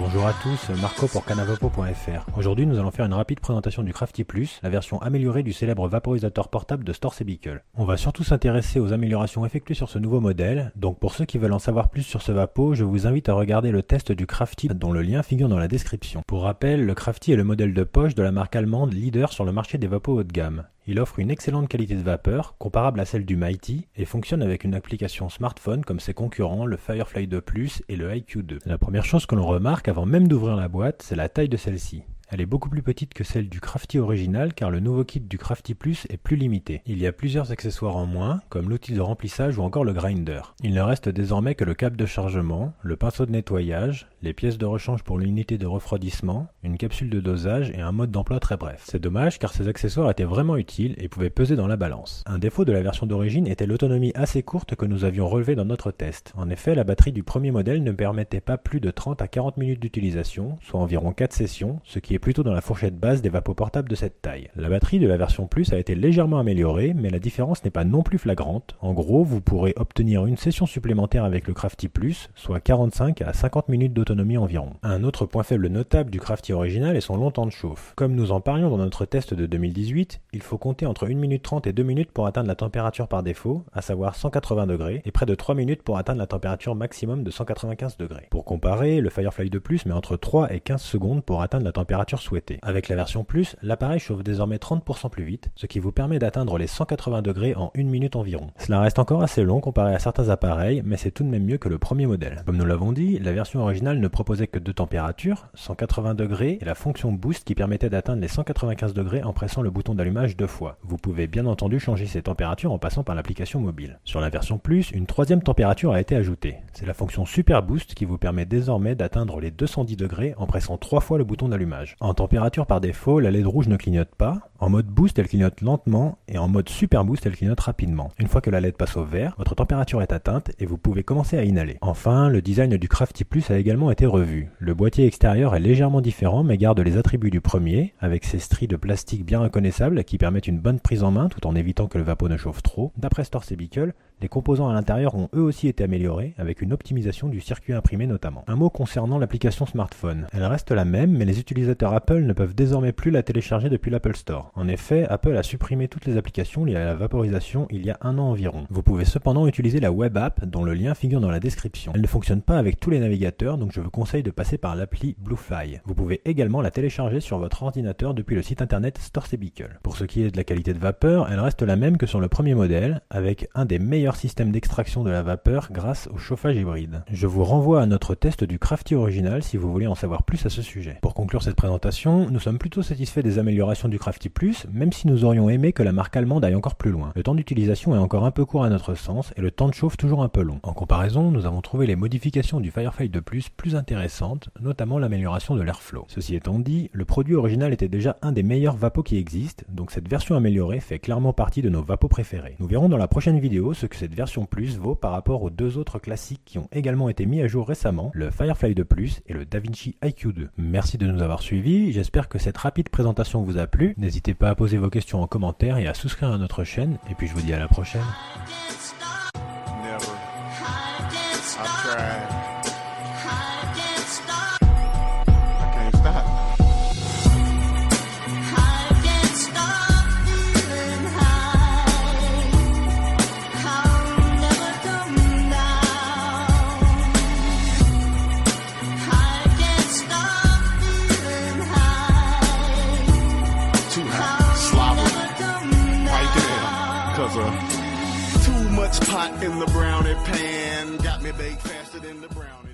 Bonjour à tous, Marco pour canavapo.fr. Aujourd'hui, nous allons faire une rapide présentation du Crafty Plus, la version améliorée du célèbre vaporisateur portable de Storz Bickle. On va surtout s'intéresser aux améliorations effectuées sur ce nouveau modèle, donc pour ceux qui veulent en savoir plus sur ce vapo, je vous invite à regarder le test du Crafty dont le lien figure dans la description. Pour rappel, le Crafty est le modèle de poche de la marque allemande leader sur le marché des vapos haut de gamme. Il offre une excellente qualité de vapeur, comparable à celle du Mighty, et fonctionne avec une application smartphone comme ses concurrents, le Firefly 2 Plus et le IQ 2. La première chose que l'on remarque avant même d'ouvrir la boîte, c'est la taille de celle-ci. Elle est beaucoup plus petite que celle du Crafty original car le nouveau kit du Crafty Plus est plus limité. Il y a plusieurs accessoires en moins, comme l'outil de remplissage ou encore le grinder. Il ne reste désormais que le câble de chargement, le pinceau de nettoyage, les pièces de rechange pour l'unité de refroidissement, une capsule de dosage et un mode d'emploi très bref. C'est dommage car ces accessoires étaient vraiment utiles et pouvaient peser dans la balance. Un défaut de la version d'origine était l'autonomie assez courte que nous avions relevée dans notre test. En effet, la batterie du premier modèle ne permettait pas plus de 30 à 40 minutes d'utilisation, soit environ 4 sessions, ce qui plutôt dans la fourchette basse des vapoportables de cette taille. La batterie de la version Plus a été légèrement améliorée, mais la différence n'est pas non plus flagrante. En gros, vous pourrez obtenir une session supplémentaire avec le Crafty Plus, soit 45 à 50 minutes d'autonomie environ. Un autre point faible notable du Crafty original est son long temps de chauffe. Comme nous en parlions dans notre test de 2018, il faut compter entre 1 minute 30 et 2 minutes pour atteindre la température par défaut, à savoir 180 degrés, et près de 3 minutes pour atteindre la température maximum de 195 degrés. Pour comparer, le Firefly 2 Plus met entre 3 et 15 secondes pour atteindre la température souhaitée. Avec la version Plus, l'appareil chauffe désormais 30% plus vite, ce qui vous permet d'atteindre les 180 degrés en une minute environ. Cela reste encore assez long comparé à certains appareils, mais c'est tout de même mieux que le premier modèle. Comme nous l'avons dit, la version originale ne proposait que deux températures, 180 degrés et la fonction Boost qui permettait d'atteindre les 195 degrés en pressant le bouton d'allumage deux fois. Vous pouvez bien entendu changer ces températures en passant par l'application mobile. Sur la version Plus, une troisième température a été ajoutée. C'est la fonction Super Boost qui vous permet désormais d'atteindre les 210 degrés en pressant trois fois le bouton d'allumage. En température par défaut, la LED rouge ne clignote pas. En mode boost, elle clignote lentement et en mode super boost, elle clignote rapidement. Une fois que la LED passe au vert, votre température est atteinte et vous pouvez commencer à inhaler. Enfin, le design du Crafty Plus a également été revu. Le boîtier extérieur est légèrement différent mais garde les attributs du premier, avec ses stries de plastique bien reconnaissables qui permettent une bonne prise en main tout en évitant que le vapeau ne chauffe trop. D'après Storz Bickle, les composants à l'intérieur ont eux aussi été améliorés, avec une optimisation du circuit imprimé notamment. Un mot concernant l'application smartphone. Elle reste la même, mais les utilisateurs Apple ne peuvent désormais plus la télécharger depuis l'Apple Store. En effet, Apple a supprimé toutes les applications liées à la vaporisation il y a un an environ. Vous pouvez cependant utiliser la web app, dont le lien figure dans la description. Elle ne fonctionne pas avec tous les navigateurs, donc je vous conseille de passer par l'appli Bluefly. Vous pouvez également la télécharger sur votre ordinateur depuis le site internet Storcebicle. Pour ce qui est de la qualité de vapeur, elle reste la même que sur le premier modèle, avec un des meilleurs système d'extraction de la vapeur grâce au chauffage hybride. Je vous renvoie à notre test du Crafty original si vous voulez en savoir plus à ce sujet. Pour conclure cette présentation, nous sommes plutôt satisfaits des améliorations du Crafty Plus, même si nous aurions aimé que la marque allemande aille encore plus loin. Le temps d'utilisation est encore un peu court à notre sens et le temps de chauffe toujours un peu long. En comparaison, nous avons trouvé les modifications du Firefly de Plus plus intéressantes, notamment l'amélioration de l'airflow. Ceci étant dit, le produit original était déjà un des meilleurs vapos qui existent, donc cette version améliorée fait clairement partie de nos vapos préférés. Nous verrons dans la prochaine vidéo ce que cette version Plus vaut par rapport aux deux autres classiques qui ont également été mis à jour récemment, le Firefly 2 Plus et le DaVinci IQ 2. Merci de nous avoir suivis, j'espère que cette rapide présentation vous a plu. N'hésitez pas à poser vos questions en commentaire et à souscrire à notre chaîne, et puis je vous dis à la prochaine. Too much pot in the brownie pan got me baked faster than the brownies.